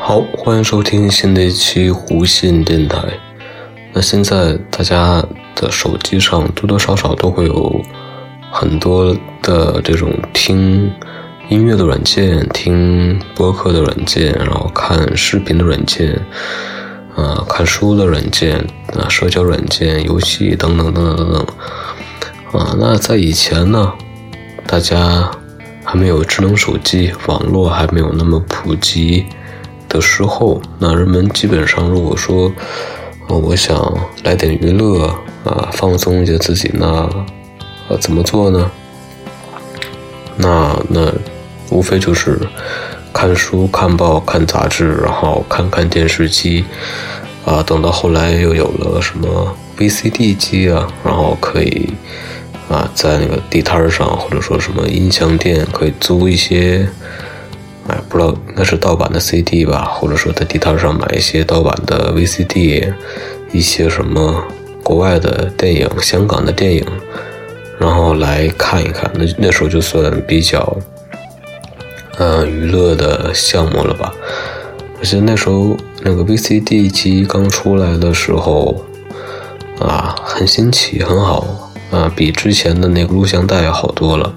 好，欢迎收听新的一期弧线电台。那现在大家的手机上多多少少都会有很多的这种听音乐的软件、听播客的软件，然后看视频的软件，啊，看书的软件，啊，社交软件、游戏等等等等等等。啊，那在以前呢，大家还没有智能手机，网络还没有那么普及。的时候，那人们基本上如果说，我想来点娱乐啊，放松一下自己，那呃怎么做呢？那那无非就是看书、看报、看杂志，然后看看电视机啊。等到后来又有了什么 VCD 机啊，然后可以啊在那个地摊上或者说什么音像店可以租一些。不知道那是盗版的 CD 吧，或者说在地摊上买一些盗版的 VCD，一些什么国外的电影、香港的电影，然后来看一看。那那时候就算比较，呃，娱乐的项目了吧。而且那时候那个 VCD 机刚出来的时候，啊，很新奇，很好，啊，比之前的那个录像带要好多了，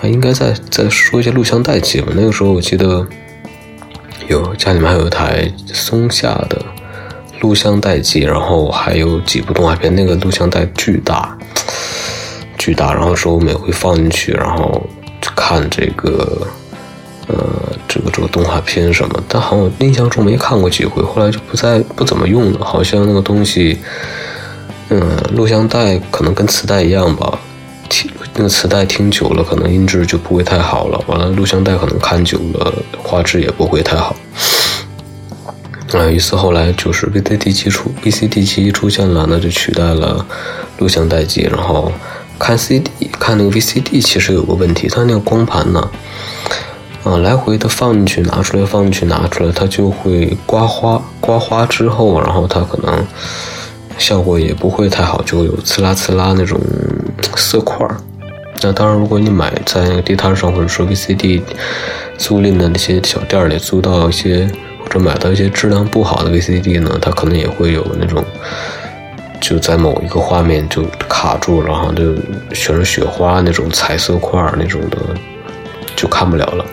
还应该再再说一下录像带机吧。那个时候我记得有家里面还有一台松下的录像带机，然后还有几部动画片。那个录像带巨大，巨大。然后说我每回放进去，然后看这个呃这个这个动画片什么。但好像我印象中没看过几回，后来就不再不怎么用了。好像那个东西，嗯，录像带可能跟磁带一样吧。那个磁带听久了，可能音质就不会太好了。完了，录像带可能看久了，画质也不会太好。啊，于是后来就是 VCD 机出，VCD 机出现了，那就取代了录像带机。然后看 CD，看那个 VCD 其实有个问题，它那个光盘呢，啊，来回的放进去，拿出来，放进去，拿出来，它就会刮花。刮花之后，然后它可能效果也不会太好，就有呲啦呲啦那种。色块儿，那当然，如果你买在那个地摊上，或者说 VCD 租赁的那些小店里租到一些，或者买到一些质量不好的 VCD 呢，它可能也会有那种，就在某一个画面就卡住，然后就全是雪花那种彩色块那种的，就看不了了。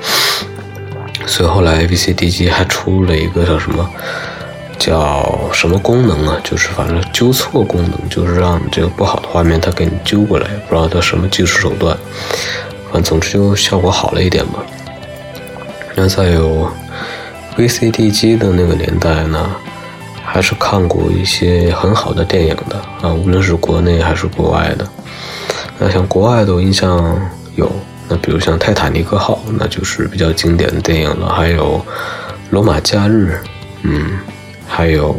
所以后来 VCD 机还出了一个叫什么？叫什么功能啊？就是反正纠错功能，就是让这个不好的画面它给你纠过来，不知道它什么技术手段。反正总之就效果好了一点吧。那再有 VCD 机的那个年代呢，还是看过一些很好的电影的啊，无论是国内还是国外的。那像国外的我印象有，那比如像《泰坦尼克号》，那就是比较经典的电影了。还有《罗马假日》，嗯。还有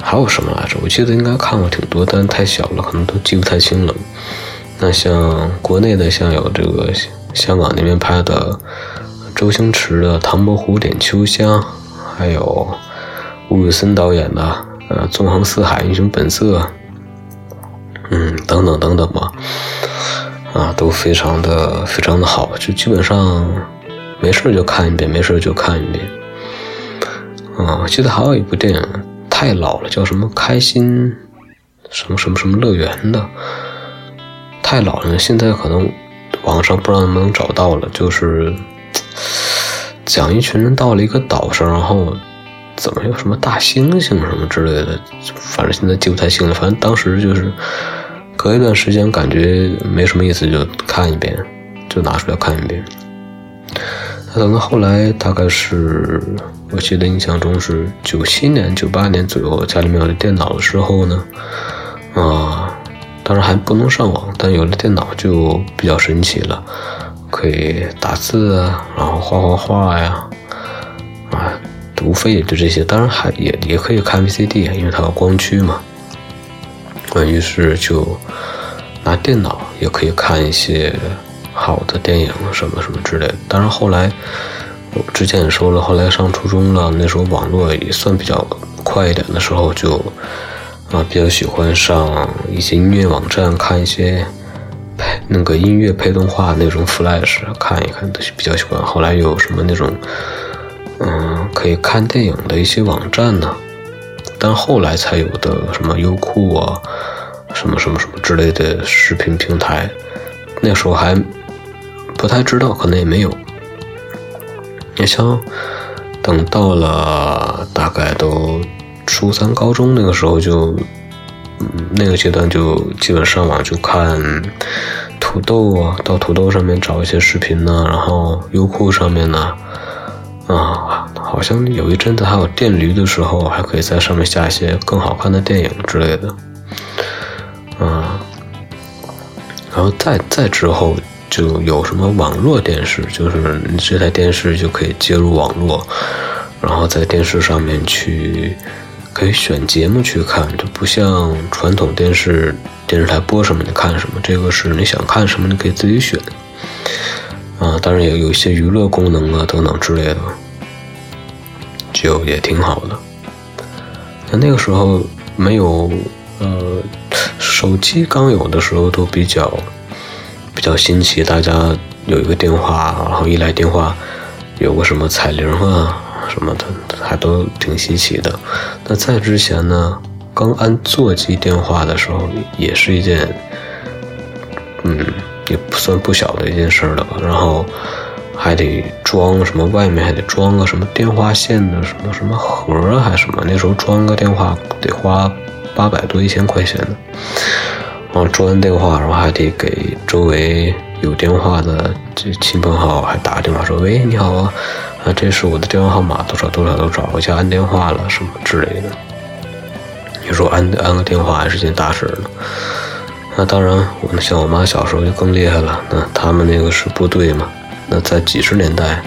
还有什么来着？我记得应该看过挺多，但太小了，可能都记不太清了。那像国内的，像有这个香港那边拍的周星驰的《唐伯虎点秋香》，还有吴宇森导演的呃《纵横四海英雄本色》，嗯，等等等等吧，啊，都非常的非常的好，就基本上没事就看一遍，没事就看一遍。啊，我记得还有一部电影太老了，叫什么开心什么什么什么乐园的，太老了。现在可能网上不知道能不能找到了，就是 讲一群人到了一个岛上，然后怎么有什么大猩猩什么之类的，反正现在记不太清了。反正当时就是隔一段时间感觉没什么意思，就看一遍，就拿出来看一遍。等到后来，大概是我记得印象中是九七年、九八年左右，家里面有了电脑的时候呢，啊，当然还不能上网，但有了电脑就比较神奇了，可以打字啊，然后画画画呀，啊，无非也就这些。当然还也也可以看 VCD，因为它有光驱嘛。啊，于是就拿电脑也可以看一些。好的电影什么什么之类的，当然后来我之前也说了，后来上初中了，那时候网络也算比较快一点的时候，就啊比较喜欢上一些音乐网站看一些配那个音乐配动画那种 Flash 看一看，都是比较喜欢。后来有什么那种，嗯，可以看电影的一些网站呢？但后来才有的什么优酷啊，什么什么什么之类的视频平台，那时候还不太知道，可能也没有。你像等到了大概都初三、高中那个时候，就嗯那个阶段就基本上网就看土豆啊，到土豆上面找一些视频呢，然后优酷上面呢，啊，好像有一阵子还有电驴的时候，还可以在上面下一些更好看的电影之类的，啊，然后再再之后。就有什么网络电视，就是你这台电视就可以接入网络，然后在电视上面去可以选节目去看，就不像传统电视电视台播什么你看什么，这个是你想看什么你可以自己选啊，当然也有一些娱乐功能啊等等之类的，就也挺好的。那那个时候没有呃手机刚有的时候都比较。比较新奇，大家有一个电话，然后一来电话，有个什么彩铃啊什么的，还都挺稀奇的。那在之前呢，刚安座机电话的时候，也是一件，嗯，也不算不小的一件事了吧。然后还得装什么，外面还得装个什么电话线的什么什么盒啊，还是什么？那时候装个电话得花八百多一千块钱呢。然后装完电话，然后还得给周围有电话的这亲朋好友还打个电话说：“喂，你好啊，啊，这是我的电话号码，多少多少多少，我家安电话了什么之类的。”你说安安个电话还是件大事呢。那当然，我们像我妈小时候就更厉害了。那他们那个是部队嘛，那在几十年代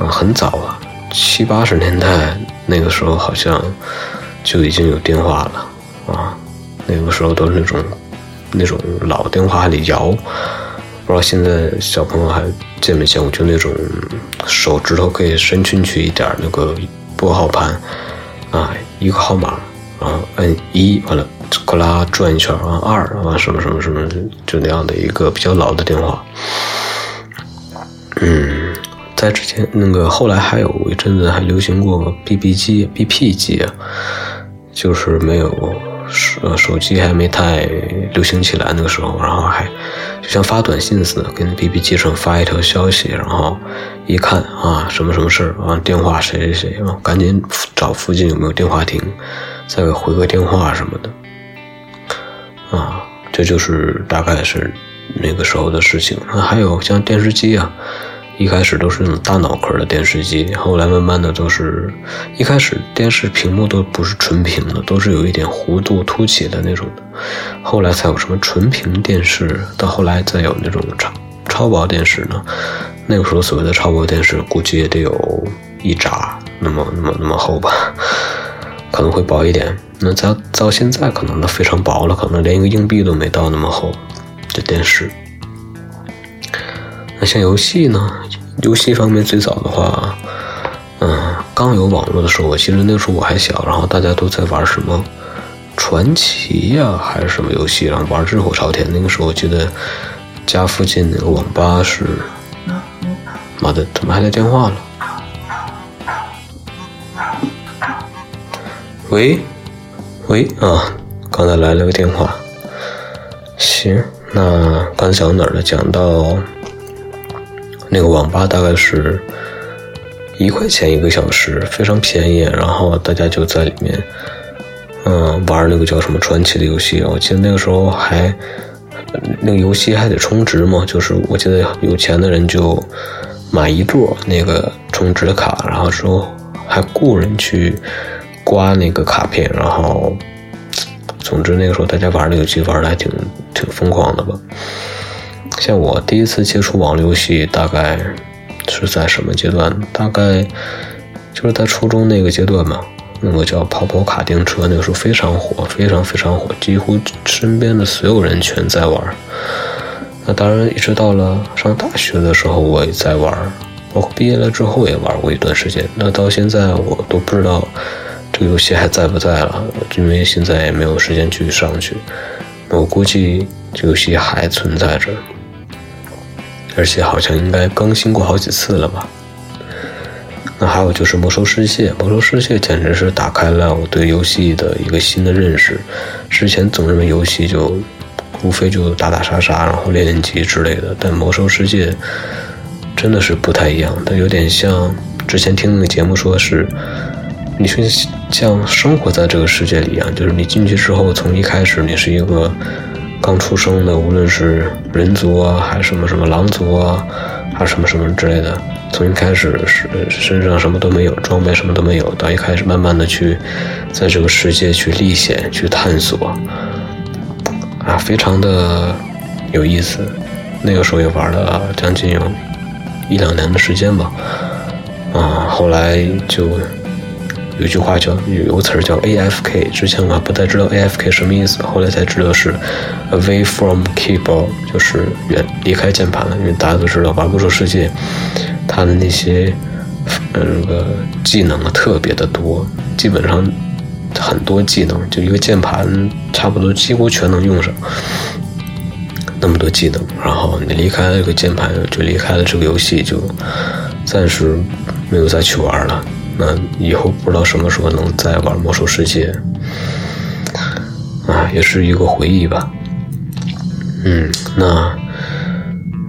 啊，很早啊，七八十年代那个时候好像就已经有电话了啊。那个时候都是那种，那种老电话还得摇，不知道现在小朋友还见没见过？就那种手指头可以伸进去一点那个拨号盘，啊，一个号码，然后摁一，完了，呱啦转一圈，完二，完什么什么什么，就那样的一个比较老的电话。嗯，在之前那个后来还有一阵子还流行过 BB 机、BP 机，就是没有。手手机还没太流行起来那个时候，然后还就像发短信似的，跟 BB 机上发一条消息，然后一看啊什么什么事儿啊电话谁谁谁，赶紧找附近有没有电话亭，再给回个电话什么的，啊，这就是大概是那个时候的事情。还有像电视机啊。一开始都是那种大脑壳的电视机，后来慢慢的都是，一开始电视屏幕都不是纯平的，都是有一点弧度凸起的那种，后来才有什么纯平电视，到后来再有那种超超薄电视呢。那个时候所谓的超薄电视，估计也得有一扎那么那么那么厚吧，可能会薄一点。那到到现在可能都非常薄了，可能连一个硬币都没到那么厚的电视。那像游戏呢？游戏方面最早的话，嗯，刚有网络的时候，我记得那时候我还小，然后大家都在玩什么传奇呀，还是什么游戏，然后玩热火朝天。那个时候我记得家附近那个网吧是，妈的，怎么还来电话了？喂，喂啊，刚才来了个电话。行，那刚才讲哪儿了？讲到。那个网吧大概是一块钱一个小时，非常便宜。然后大家就在里面，嗯，玩那个叫什么传奇的游戏。我记得那个时候还那个游戏还得充值嘛，就是我记得有钱的人就买一座那个充值卡，然后说还雇人去刮那个卡片。然后，总之那个时候大家玩那个游戏玩的还挺挺疯狂的吧。像我第一次接触网络游戏，大概是在什么阶段？大概就是在初中那个阶段嘛。那个叫跑跑卡丁车，那个时候非常火，非常非常火，几乎身边的所有人全在玩。那当然，一直到了上大学的时候，我也在玩，包括毕业了之后也玩过一段时间。那到现在我都不知道这个游戏还在不在了，因为现在也没有时间去上去。我估计这游戏还存在着，而且好像应该更新过好几次了吧。那还有就是《魔兽世界》，《魔兽世界》简直是打开了我对游戏的一个新的认识。之前总认为游戏就无非就打打杀杀，然后练练级之类的，但《魔兽世界》真的是不太一样，它有点像之前听那个节目说是，你说像生活在这个世界里一样，就是你进去之后，从一开始你是一个刚出生的，无论是人族啊，还是什么什么狼族啊，还是什么什么之类的。从一开始是身上什么都没有，装备什么都没有，到一开始慢慢的去在这个世界去历险、去探索，啊，非常的有意思。那个时候也玩了将近有一两年的时间吧，啊，后来就有句话叫有个词儿叫 AFK，之前我不太知道 AFK 什么意思，后来才知道是 Away from Keyboard，就是远离开键盘了，因为大家都知道玩魔兽世界。他的那些呃那个技能啊特别的多，基本上很多技能就一个键盘差不多几乎全能用上，那么多技能，然后你离开了这个键盘，就离开了这个游戏，就暂时没有再去玩了。那以后不知道什么时候能再玩魔兽世界，啊，也是一个回忆吧。嗯，那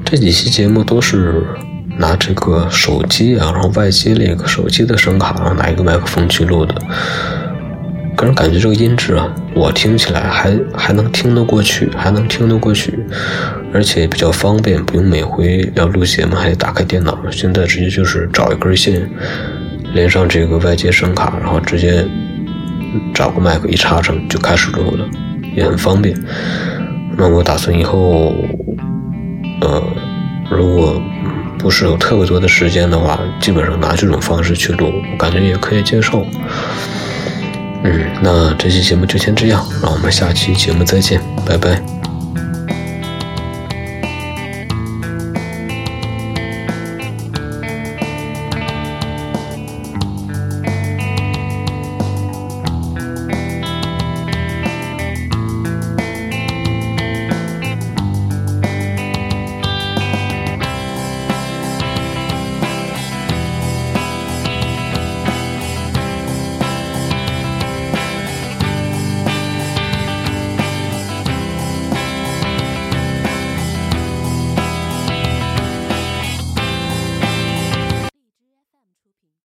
这几期节目都是。拿这个手机啊，然后外接了一个手机的声卡，然后拿一个麦克风去录的。个人感觉这个音质啊，我听起来还还能听得过去，还能听得过去，而且比较方便，不用每回要录节目还得打开电脑。现在直接就是找一根线，连上这个外接声卡，然后直接找个麦克一插上就开始录了，也很方便。那我打算以后，呃，如果。不是有特别多的时间的话，基本上拿这种方式去录，我感觉也可以接受。嗯，那这期节目就先这样，让我们下期节目再见，拜拜。